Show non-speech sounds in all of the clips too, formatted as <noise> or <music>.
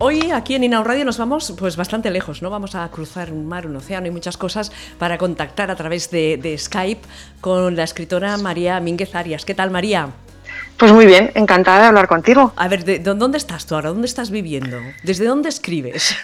Hoy aquí en Inau Radio nos vamos pues bastante lejos, ¿no? Vamos a cruzar un mar, un océano y muchas cosas para contactar a través de, Skype con la escritora María Mínguez Arias. ¿Qué tal, María? Pues muy bien, encantada de hablar contigo. A ver, ¿de, ¿dónde estás tú ahora? ¿Dónde estás viviendo? ¿Desde dónde escribes?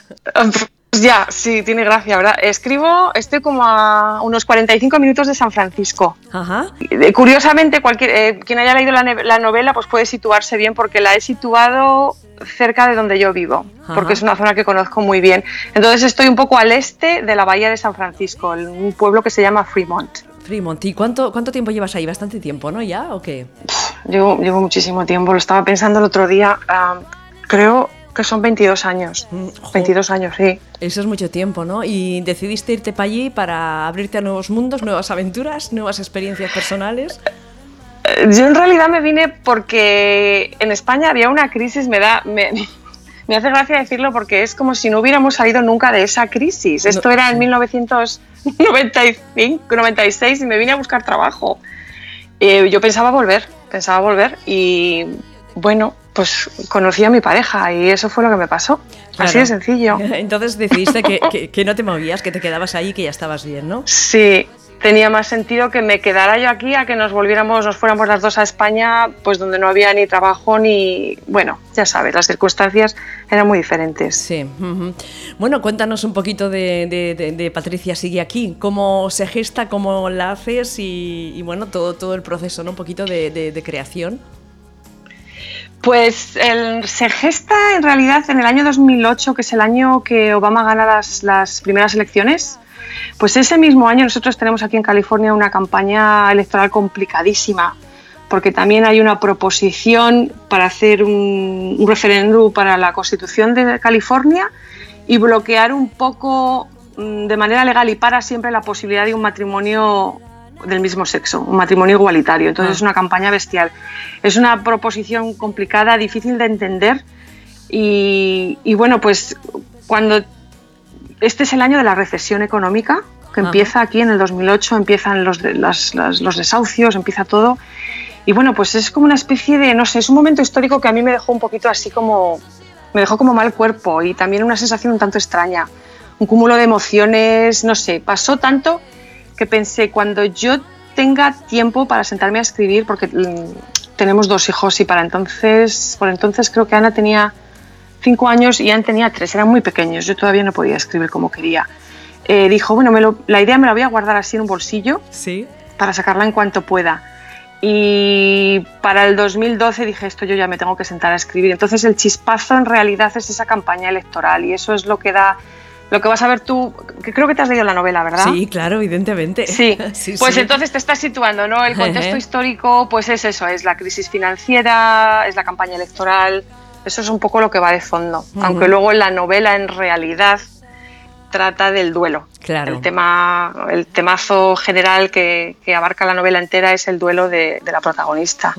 Pues ya, sí, tiene gracia, ¿verdad? Escribo, estoy como a unos 45 minutos de San Francisco. Ajá. Curiosamente, cualquier, eh, quien haya leído la, novela pues puede situarse bien porque la he situado cerca de donde yo vivo, porque es una zona que conozco muy bien. Entonces estoy un poco al este de la bahía de San Francisco, un pueblo que se llama Fremont. Fremont, ¿y cuánto, cuánto tiempo llevas ahí? ¿Bastante tiempo, no? ¿Ya o qué? Llevo, llevo muchísimo tiempo, lo estaba pensando el otro día, ah, creo que son 22 años. 22 mm, años, sí. Eso es mucho tiempo, ¿no? Y decidiste irte para allí para abrirte a nuevos mundos, nuevas aventuras, nuevas experiencias personales. Yo en realidad me vine porque en España había una crisis, me da... Me, <laughs> me hace gracia decirlo porque es como si no hubiéramos salido nunca de esa crisis. Esto era en 1995, 96 y me vine a buscar trabajo. Eh, yo pensaba volver, pensaba volver y bueno, pues conocí a mi pareja y eso fue lo que me pasó. Así de sencillo. <laughs> Entonces decidiste que, que, no te movías, que te quedabas ahí y que ya estabas bien, ¿no? Sí, tenía más sentido que me quedara yo aquí a que nos volviéramos, nos fuéramos las dos a España, pues donde no había ni trabajo ni, bueno, ya sabes, las circunstancias eran muy diferentes. Sí. Bueno, cuéntanos un poquito de, Patricia Sigue aquí, cómo se gesta, cómo la haces y, bueno, todo, todo el proceso, ¿no? Un poquito de creación. Pues se gesta en realidad en el año 2008, que es el año que Obama gana las, primeras elecciones. Pues ese mismo año nosotros tenemos aquí en California una campaña electoral complicadísima, porque también hay una proposición para hacer un, un referéndum para la Constitución de California y bloquear un poco mm, de manera legal y para siempre la posibilidad de un matrimonio del mismo sexo, un matrimonio igualitario. Entonces ah. es una campaña bestial. Es una proposición complicada, difícil de entender y, bueno, pues cuando este es el año de la recesión económica, que empieza aquí en el 2008, empiezan los, los desahucios, empieza todo. Y bueno, pues es como una especie de, no sé, es un momento histórico que a mí me dejó un poquito así como, me dejó como mal cuerpo y también una sensación un tanto extraña, un cúmulo de emociones, no sé, pasó tanto que pensé, cuando yo tenga tiempo para sentarme a escribir, porque mm, tenemos dos hijos y para entonces, por entonces creo que Ana tenía cinco años y Ana tenía tres, eran muy pequeños, yo todavía no podía escribir como quería. Eh, dijo, bueno, me la idea me la voy a guardar así en un bolsillo ¿Sí? para sacarla en cuanto pueda. Y para el 2012 dije, esto yo ya me tengo que sentar a escribir. Entonces el chispazo en realidad es esa campaña electoral y eso es lo que da lo que vas a ver tú, que creo que te has leído la novela, ¿verdad? Sí, claro, evidentemente. Sí, <laughs> pues entonces te estás situando, ¿no? El contexto histórico, pues es eso, es la crisis financiera, es la campaña electoral, eso es un poco lo que va de fondo, aunque luego la novela en realidad trata del duelo. Claro. El tema, el temazo general que, abarca la novela entera es el duelo de, la protagonista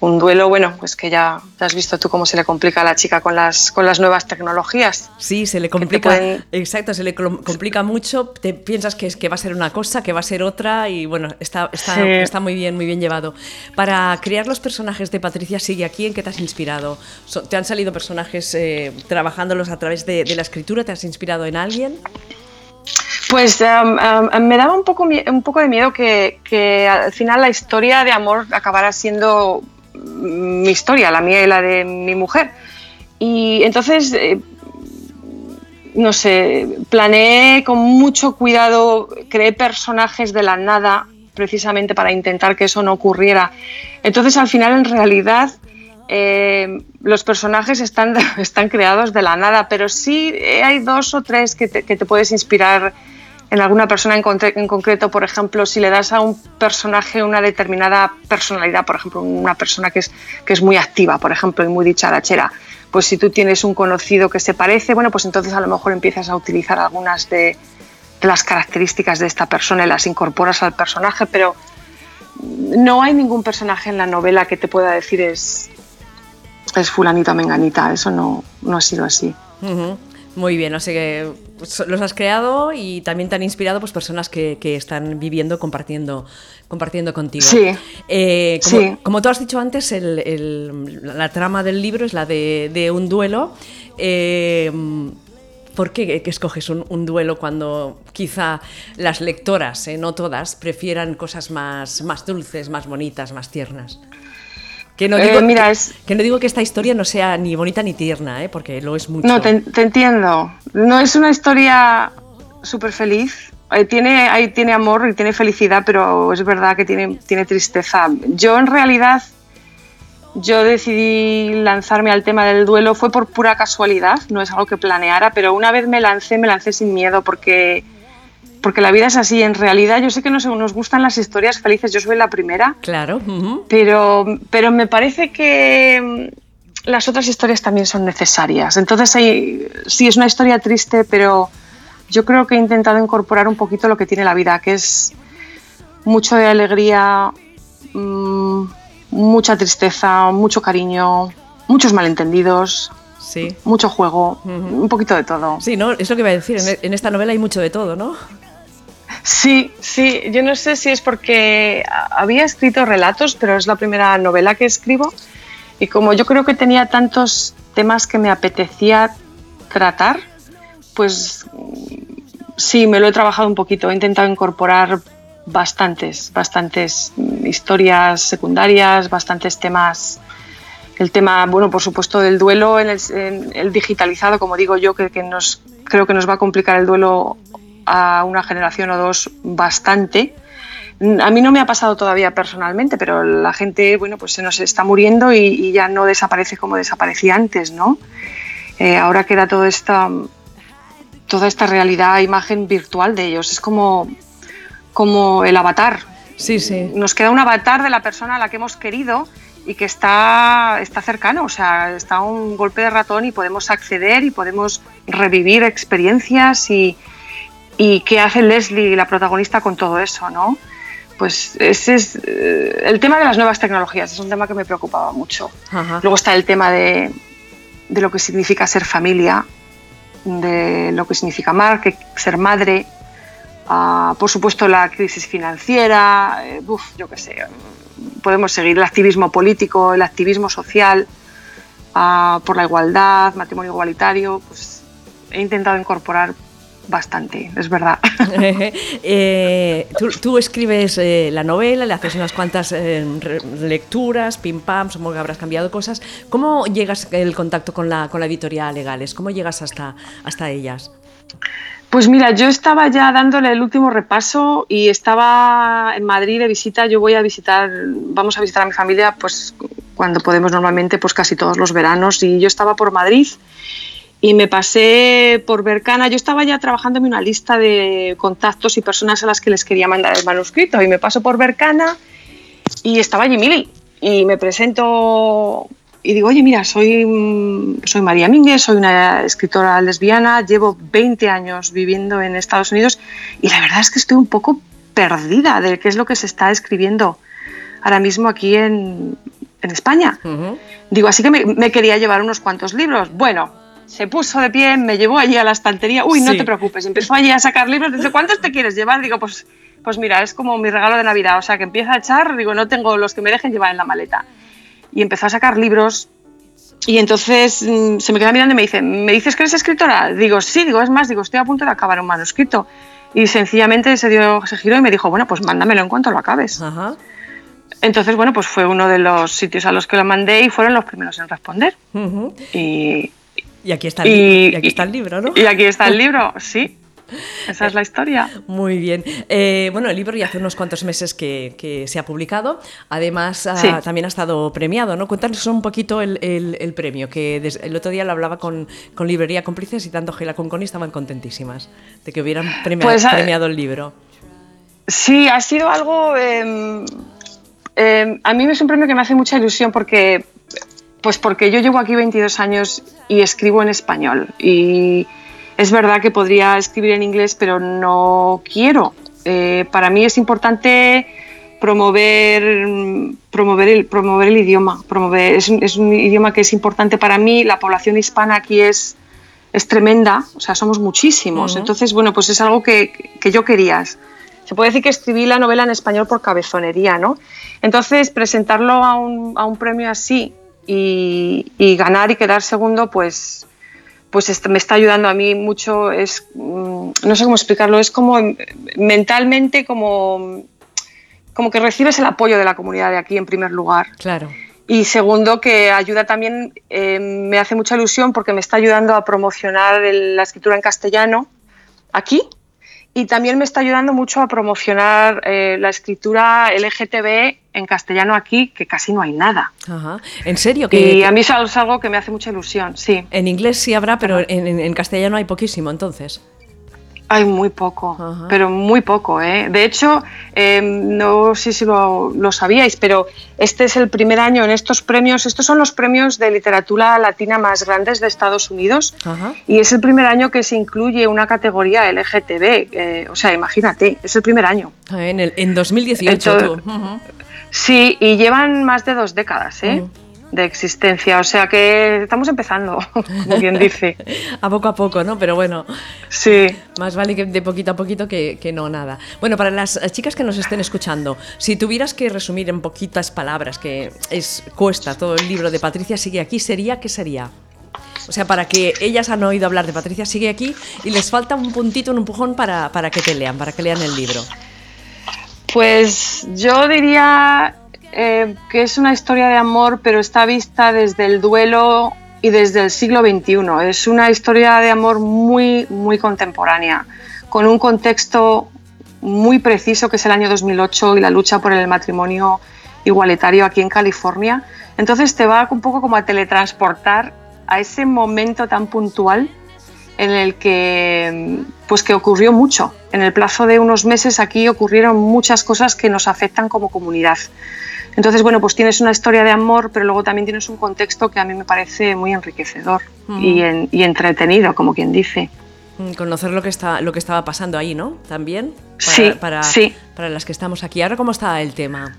un duelo, bueno, pues que ya, has visto tú cómo se le complica a la chica con las, con las nuevas tecnologías. Sí, se le complica, exacto, se le complica mucho, te piensas que, es, que va a ser una cosa, que va a ser otra y bueno, está, está, está muy bien, muy bien llevado. Para crear los personajes de Patricia Sigue aquí, ¿en qué te has inspirado? ¿Te han salido personajes eh, trabajándolos a través de, la escritura? ¿Te has inspirado en alguien? Pues em, em, me daba un poco, un poco de miedo que, que, al final la historia de amor acabara siendo mi historia, la mía y la de mi mujer. Y entonces, eh, no sé, planeé con mucho cuidado, creé personajes de la nada precisamente para intentar que eso no ocurriera. Entonces, al final, en realidad, eh, los personajes están, <laughs> están creados de la nada, pero sí hay dos o tres que te puedes inspirar en alguna persona en, concreto, por ejemplo, si le das a un personaje una determinada personalidad, por ejemplo, una persona que es, que es muy activa, por ejemplo, y muy dicharachera, pues si tú tienes un conocido que se parece, bueno, pues entonces a lo mejor empiezas a utilizar algunas de, las características de esta persona y las incorporas al personaje, pero no hay ningún personaje en la novela que te pueda decir es, es fulanita menganita, eso no, no ha sido así. Muy bien, sea que pues, los has creado y también te han inspirado pues, personas que, están viviendo, compartiendo, compartiendo contigo. Sí. Eh, como, como, tú has dicho antes, la trama del libro es la de, un duelo eh, ¿por qué escoges un, duelo cuando quizá las lectoras, eh, no todas, prefieran cosas más, más dulces, más bonitas, más tiernas? Que no, digo, mira, que, no digo que esta historia no sea ni bonita ni tierna, porque lo es mucho. No, te, te entiendo. No es una historia súper feliz, eh, tiene, ahí tiene amor y tiene felicidad, pero es verdad que tiene, tiene tristeza. Yo en realidad, yo decidí lanzarme al tema del duelo, fue por pura casualidad, no es algo que planeara, pero una vez me lancé, me lancé sin miedo porque, porque la vida es así. En realidad, yo sé que nos, nos gustan las historias felices, yo soy la primera. Claro. pero, pero me parece que mm, las otras historias también son necesarias. Entonces, sí, es una historia triste, pero yo creo que he intentado incorporar un poquito lo que tiene la vida, que es mucho de alegría, mm, mucha tristeza, mucho cariño, muchos malentendidos. Sí. Mucho juego, un poquito de todo. Sí, ¿no? Es lo que iba a decir. En, en esta novela hay mucho de todo, ¿no? Sí, sí. Yo no sé si es porque había escrito relatos, pero es la primera novela que escribo. Y como yo creo que tenía tantos temas que me apetecía tratar, pues sí, me lo he trabajado un poquito, he intentado incorporar bastantes, bastantes historias secundarias, bastantes temas. El tema, bueno, por supuesto, del duelo, el, el digitalizado, como digo yo, que, que, nos, creo que nos va a complicar el duelo a una generación o dos bastante. A mí no me ha pasado todavía personalmente, pero la gente, bueno, pues se nos está muriendo y, ya no desaparece como desaparecía antes, ¿no? Eh, ahora queda todo esta, toda esta realidad, imagen virtual de ellos. Es como, como el avatar. Sí, sí. Nos queda un avatar de la persona a la que hemos querido y que está, está cercano, o sea, está un golpe de ratón y podemos acceder y podemos revivir experiencias y, y qué hace Leslie, la protagonista, con todo eso, ¿no? Pues ese es eh, el tema de las nuevas tecnologías, es un tema que me preocupaba mucho. Luego está el tema de, de lo que significa ser familia, de lo que significa amar, que ser madre, ah, por supuesto la crisis financiera, eh, yo qué sé, podemos seguir el activismo político, el activismo social, ah, por la igualdad, matrimonio igualitario, pues he intentado incorporar bastante, es verdad. <laughs> Eh, tú, escribes eh, la novela, le haces unas cuantas eh, lecturas, pim pam, supongo que habrás cambiado cosas. ¿Cómo llegas el contacto con la, con la editorial Legales? ¿Cómo llegas hasta, hasta ellas? Pues mira, yo estaba ya dándole el último repaso y estaba en Madrid de visita. Yo voy a visitar, vamos a visitar a mi familia, pues cuando podemos normalmente, pues casi todos los veranos. Y yo estaba por Madrid y me pasé por Bercana. Yo estaba ya trabajando en una lista de contactos y personas a las que les quería mandar el manuscrito y me paso por Bercana y estaba allí Mili y me presento y digo, oye, mira, soy, soy María Mínguez, soy una escritora lesbiana, llevo 20 años viviendo en Estados Unidos y la verdad es que estoy un poco perdida de qué es lo que se está escribiendo ahora mismo aquí en, en España. Digo, así que me, me quería llevar unos cuantos libros. Bueno, se puso de pie, me llevó allí a la estantería. Uy, no te preocupes, empezó allí a sacar libros. Dice, ¿cuántos te quieres llevar? Digo, pues, pues mira, es como mi regalo de Navidad. O sea, que empieza a echar, digo, no tengo los que me dejen llevar en la maleta. Y empezó a sacar libros. Y entonces mm, se me queda mirando y me dice, ¿me dices que eres escritora? Digo, sí, digo, es más, digo, estoy a punto de acabar un manuscrito. Y sencillamente se, dio, se giró y me dijo, bueno, pues mándamelo en cuanto lo acabes. Entonces, bueno, pues fue uno de los sitios a los que lo mandé y fueron los primeros en responder. Y y aquí está el, aquí está el libro, ¿no? Y aquí está el <laughs> libro, sí. Esa es la historia. Muy bien. Eh, bueno, el libro ya hace unos cuantos meses que, se ha publicado. Además, ah, también ha estado premiado, ¿no? Cuéntanos un poquito el, premio, que el otro día lo hablaba con, Librería Cómplices y tanto Gela como Connie estaban contentísimas de que hubieran premiado, pues, ah, premiado el libro. Sí, ha sido algo... Em, em, a mí es un premio que me hace mucha ilusión porque pues porque yo llevo aquí 22 años y escribo en español. Y es verdad que podría escribir en inglés, pero no quiero. Eh, para mí es importante promover, promover, el, promover el idioma. Promover, es, un, idioma que es importante para mí. La población hispana aquí es, es tremenda, o sea, somos muchísimos. Entonces, bueno, pues es algo que, que yo quería. Se puede decir que escribí la novela en español por cabezonería, ¿no? Entonces, presentarlo a un, a un premio así, y, ganar y quedar segundo, pues, pues me está ayudando a mí mucho, es, mm, no sé cómo explicarlo, es como mentalmente como, como que recibes el apoyo de la comunidad de aquí en primer lugar. Claro. Y segundo, que ayuda también, eh, me hace mucha ilusión porque me está ayudando a promocionar la escritura en castellano aquí y también me está ayudando mucho a promocionar eh, la escritura LGTB en castellano aquí, que casi no hay nada. Ajá. ¿En serio? Que, y a mí es algo que me hace mucha ilusión, sí. En inglés sí habrá, pero en, en castellano hay poquísimo, entonces. Hay muy poco, pero muy poco. ¿eh? De hecho, em, no sé si lo, sabíais, pero este es el primer año en estos premios. Estos son los premios de literatura latina más grandes de Estados Unidos y es el primer año que se incluye una categoría LGTB. Eh, o sea, imagínate, es el primer año. Ah, en, el, en 2018. Sí, y llevan más de dos décadas. ¿eh? De existencia. O sea que estamos empezando, <laughs> como quien dice. <laughs> a poco a poco, ¿no? Pero bueno. Sí. Más vale que de poquito a poquito que, no nada. Bueno, para las chicas que nos estén escuchando, si tuvieras que resumir en poquitas palabras, que es cuesta todo el libro de Patricia Sigue aquí, sería ¿qué sería? O sea, para que ellas han oído hablar de Patricia Sigue aquí y les falta un puntito, un empujón para, para que te lean, para que lean el libro. Pues yo diría eh, que es una historia de amor, pero está vista desde el duelo y desde el siglo XXI. Es una historia de amor muy, muy contemporánea, con un contexto muy preciso que es el año 2008 y la lucha por el matrimonio igualitario aquí en California. Entonces te va un poco como a teletransportar a ese momento tan puntual en el que pues que ocurrió mucho. En el plazo de unos meses aquí ocurrieron muchas cosas que nos afectan como comunidad. Entonces, bueno, pues tienes una historia de amor, pero luego también tienes un contexto que a mí me parece muy enriquecedor y, entretenido, como quien dice. Mm, conocer lo que, está, lo que estaba pasando ahí, ¿no? También. Para, sí, para, sí. Para las que estamos aquí. Ahora, ¿cómo está el tema?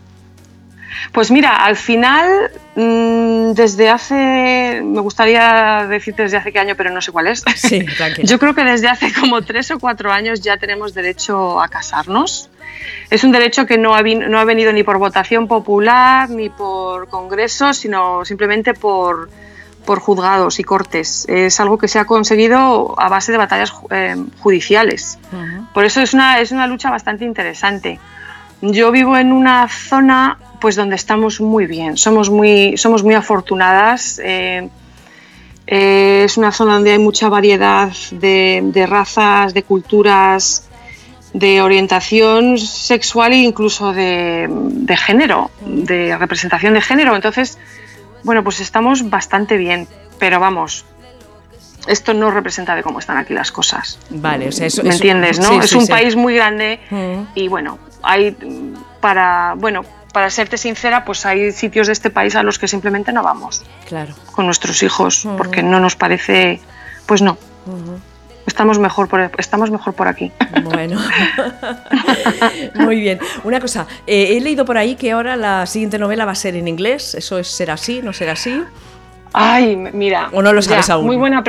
Pues mira, al final, mm, desde hace, me gustaría decirte desde hace qué año, pero no sé cuál es. <laughs> Sí, Yo creo que desde hace como tres o cuatro años ya tenemos derecho a casarnos. Es un derecho que no ha, no ha venido ni por votación popular ni por congresos, sino simplemente por, por juzgados y cortes. Es algo que se ha conseguido a base de batallas eh, judiciales. Por eso es una, es una lucha bastante interesante. Yo vivo en una zona pues donde estamos muy bien, somos muy, somos muy afortunadas. Eh, eh, es una zona donde hay mucha variedad de, de razas, de culturas, de orientación sexual e incluso de, género, de representación de género. Entonces, bueno, pues estamos bastante bien, pero vamos, esto no representa de cómo están aquí las cosas. Vale, o sea, eso, ¿Me entiendes, no? es un país muy grande mm. y bueno, hay para, bueno, para serte sincera, pues hay sitios de este país a los que simplemente no vamos. Claro. Con nuestros hijos, porque no nos parece, pues no. Estamos mejor por, estamos mejor por aquí. Bueno, <laughs> muy bien. Una cosa, eh, he leído por ahí que ahora la siguiente novela va a ser en inglés. ¿Eso es, será así? ¿No será así? Ay, mira. ¿O no lo sabes aún? Muy buena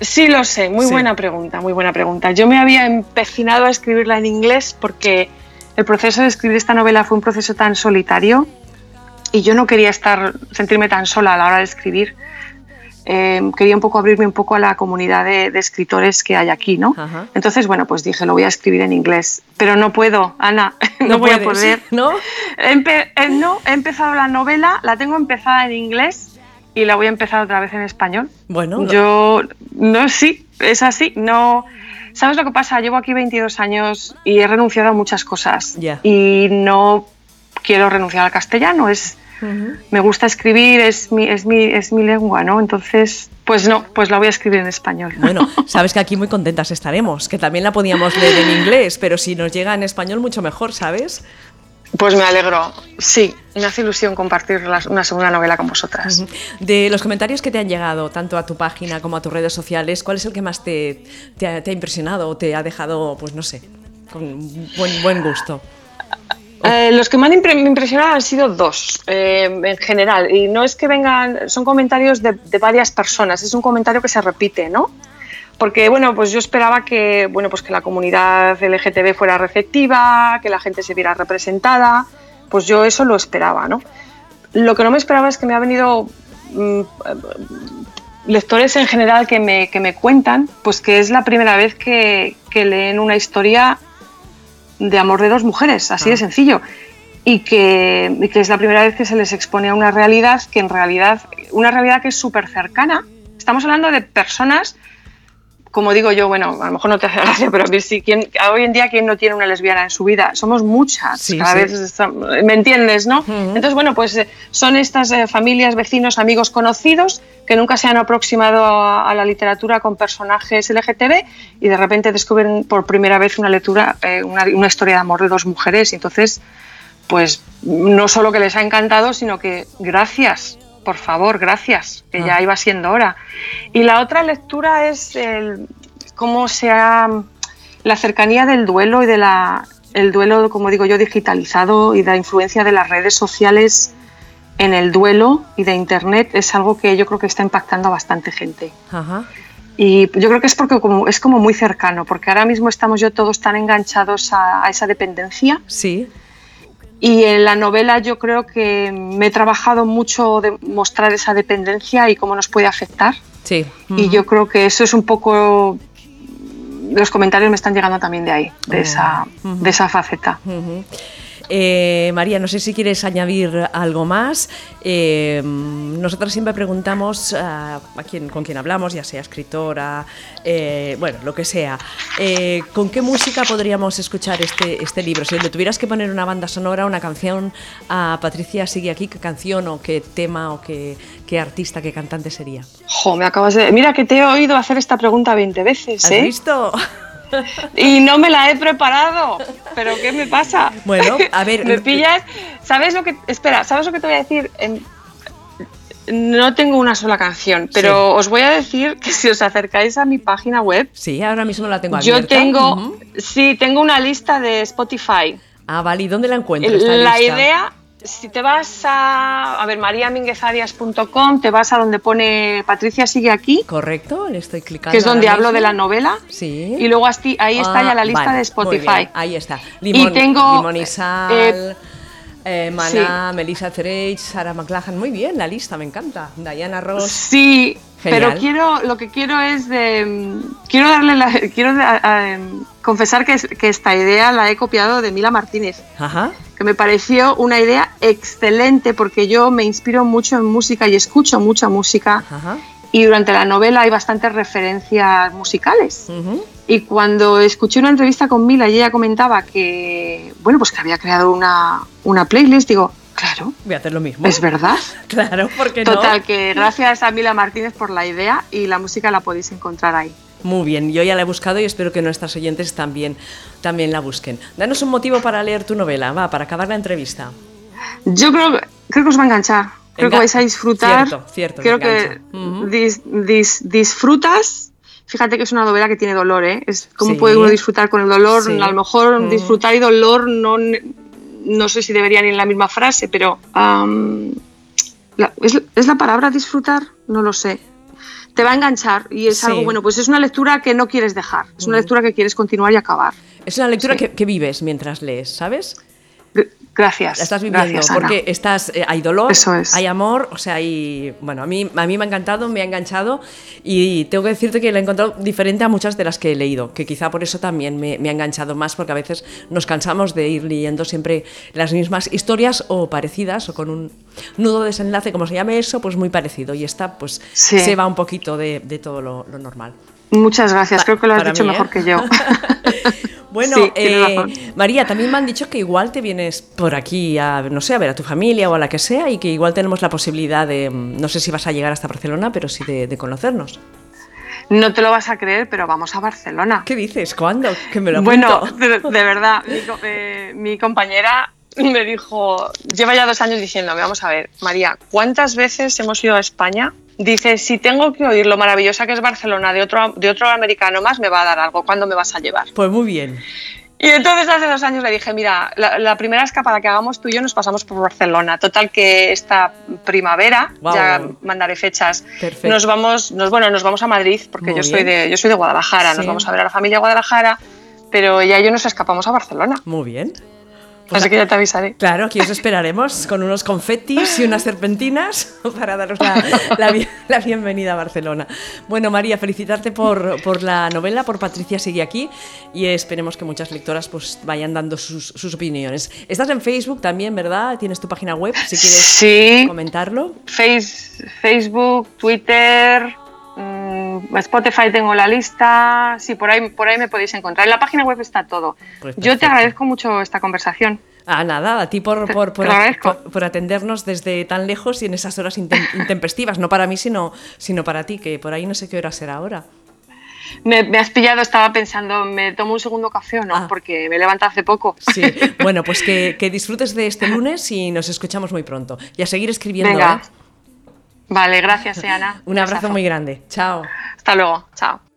Sí, lo sé, muy buena pregunta, muy buena pregunta. Yo me había empecinado a escribirla en inglés porque el proceso de escribir esta novela fue un proceso tan solitario y yo no quería estar, sentirme tan sola a la hora de escribir. Em, quería un poco abrirme un poco a la comunidad de, escritores que hay aquí, ¿no? Entonces, bueno, pues dije, lo voy a escribir en inglés, pero no puedo, Ana, <laughs> no, voy a poder. ¿No? Eh, no, he empezado la novela, la tengo empezada en inglés y la voy a empezar otra vez en español. Bueno. Yo, no, sí, es así, no... ¿Sabes lo que pasa? Llevo aquí 22 años y he renunciado a muchas cosas y no quiero renunciar al castellano, es me gusta escribir, es mi, es, mi, es mi lengua, ¿no? Entonces, pues no, pues la voy a escribir en español. Bueno, <laughs> sabes que aquí muy contentas estaremos, que también la podíamos leer en inglés, pero si nos llega en español mucho mejor, ¿sabes? Pues me alegro, sí, me hace ilusión compartir una segunda novela con vosotras. De los comentarios que te han llegado, tanto a tu página como a tus redes sociales, ¿cuál es el que más te, te, ha, impresionado o te ha dejado, pues no sé, con buen, buen gusto? Eh, los que me han impresionado han sido dos, eh, en general, y no es que vengan, son comentarios de, varias personas, es un comentario que se repite, ¿no? Porque, bueno, pues yo esperaba que, bueno, pues que la comunidad LGTB fuera receptiva, que la gente se viera representada, pues yo eso lo esperaba, ¿no? Lo que no me esperaba es que me ha venido mm, lectores en general que me, que me, cuentan, pues que es la primera vez que, que leen una historia de amor de dos mujeres, así de ah. sencillo. Y que, y que, es la primera vez que se les expone a una realidad que en realidad, una realidad que es súper cercana. Estamos hablando de personas como digo yo, bueno, a lo mejor no te hace <laughs> gracia, pero a mí sí, ¿quién, hoy en día, ¿quién no tiene una lesbiana en su vida? Somos muchas, cada vez, ¿me entiendes, no? Entonces, bueno, pues eh, son estas eh, familias, vecinos, amigos, conocidos que nunca se han aproximado a, la literatura con personajes LGTB y de repente descubren por primera vez una lectura, eh, una, una historia de amor de dos mujeres y entonces, pues no solo que les ha encantado, sino que gracias por favor, gracias, que ya ah. iba siendo hora. Y la otra lectura es el, cómo se ha la cercanía del duelo y de la el duelo, como digo yo, digitalizado y de la influencia de las redes sociales en el duelo y de internet es algo que yo creo que está impactando a bastante gente. Y yo creo que es porque como, es como muy cercano, porque ahora mismo estamos yo todos tan enganchados a, a esa dependencia. Sí y en la novela yo creo que me he trabajado mucho de mostrar esa dependencia y cómo nos puede afectar. Sí. Y yo creo que eso es un poco... Los comentarios me están llegando también de ahí, de, esa, de esa faceta. Eh, María, no sé si quieres añadir algo más. Eh, nosotros siempre preguntamos a, quien, con quien hablamos, ya sea escritora, eh, bueno, lo que sea, ¿con qué música podríamos escuchar este, este libro? Si le tuvieras que poner una banda sonora, una canción a Patricia Sigue aquí, ¿qué canción o qué tema o qué, qué artista, qué cantante sería? Jo, me acabas de... Mira que te he oído hacer esta pregunta 20 veces. ¿Has visto? <laughs> y no me la he preparado. ¿Pero qué me pasa? Bueno, a ver. <laughs> me pillas. ¿Sabes lo que.? Espera, ¿sabes lo que te voy a decir? No tengo una sola canción, pero os voy a decir que si os acercáis a mi página web. Sí, ahora mismo la tengo abierta. Yo tengo. Sí, tengo una lista de Spotify. Ah, vale, ¿y dónde la encuentro? la idea si te vas a, a ver, mariaminguezarias.com, te vas a donde pone Patricia sigue aquí. Correcto, le estoy clicando. Que es donde hablo de la novela. Sí. Y luego ahí está ya la ah, lista de Spotify. ahí está. Limón, y tengo, limón y sal. Eh, eh, Mana, Melissa Terech, Sarah McLachlan, muy bien la lista, me encanta. Diana Ross. Sí, pero quiero, lo que quiero es de, quiero darle la, quiero confesar que, que, esta idea la he copiado de Mila Martínez. Ajá que me pareció una idea excelente porque yo me inspiro mucho en música y escucho mucha música. Y durante la novela hay bastantes referencias musicales. Y cuando escuché una entrevista con Mila y ella comentaba que, bueno, pues que había creado una, una playlist, digo, claro. Voy a hacer lo mismo. Es verdad. <laughs> claro, porque no. Total, que gracias a Mila Martínez por la idea y la música la podéis encontrar ahí. Muy bien, yo ya la he buscado y espero que nuestras oyentes también, también la busquen. Danos un motivo para leer tu novela, va, para acabar la entrevista. Yo creo, creo que os va a enganchar. Creo que vais a disfrutar. Cierto, cierto. Creo que disfrutas. Fíjate que es una novela que tiene dolor, ¿eh? Es cómo puede uno disfrutar con el dolor. A lo mejor disfrutar y dolor no, no sé si deberían ir en la misma frase, pero ¿es, ¿es la palabra disfrutar? No lo sé te va a enganchar y es algo bueno, pues es una lectura que no quieres dejar, es una lectura que quieres continuar y acabar. Es una lectura que, que, vives mientras lees, ¿sabes? Gracias. La estás viviendo porque estás, eh, hay dolor, hay amor, o sea, hay, bueno, a mí, a mí me ha encantado, me ha enganchado y tengo que decirte que la he encontrado diferente a muchas de las que he leído, que quizá por eso también me, ha enganchado más porque a veces nos cansamos de ir leyendo siempre las mismas historias o parecidas o con un nudo desenlace, como se llame eso, pues muy parecido y esta pues se va un poquito de, todo lo, normal. Muchas gracias, creo que lo has dicho mejor ¿eh? que yo. <laughs> Bueno, eh, María, también me han dicho que igual te vienes por aquí a, no sé, a ver a tu familia o a la que sea y que igual tenemos la posibilidad de, mm, no sé si vas a llegar hasta Barcelona, pero sí de, conocernos. No te lo vas a creer, pero vamos a Barcelona. ¿Qué dices? ¿Cuándo? Que me lo bueno, <laughs> de, verdad, mi, eh, mi compañera me dijo, lleva ya dos años diciéndome, vamos a ver, María, ¿cuántas veces hemos ido a España dice, si tengo que oír lo maravillosa que es Barcelona de otro, de otro americano más, me va a dar algo. ¿Cuándo me vas a llevar? Pues muy bien. Y entonces hace dos años le dije, mira, la, primera escapada que hagamos tú y yo nos pasamos por Barcelona. Total que esta primavera, ya mandaré fechas, nos vamos, nos, bueno, nos vamos a Madrid, porque yo soy, de, yo soy de Guadalajara, nos vamos a ver a la familia Guadalajara, pero ella y yo nos escapamos a Barcelona. Muy bien. Pues Así que ya te avisaré. Claro, aquí os esperaremos con unos confetis y unas serpentinas <laughs> para daros la, bienvenida a Barcelona. Bueno, María, felicitarte por, por, la novela, por Patricia Sigue aquí y esperemos que muchas lectoras pues vayan dando sus, sus opiniones. Estás en Facebook también, ¿verdad? Tienes tu página web, si quieres comentarlo. Face, Facebook, Twitter, Spotify tengo la lista, sí, por ahí, por ahí me podéis encontrar. En la página web está todo. Pues Yo te agradezco mucho esta conversación. Ah, nada, a ti por, por, por, atendernos desde tan lejos y en esas horas <laughs> intempestivas, no para mí, sino, sino para ti, que por ahí no sé qué hora será ahora. Me, has pillado, estaba pensando, ¿me tomo un segundo café o no? Ah. Porque me levanta hace poco. Sí, <laughs> bueno, pues que, disfrutes de este lunes y nos escuchamos muy pronto. Y a seguir escribiendo. Venga. ¿eh? Vale, gracias, Ana. Un abrazo muy grande. Chao. Hasta luego. Chao.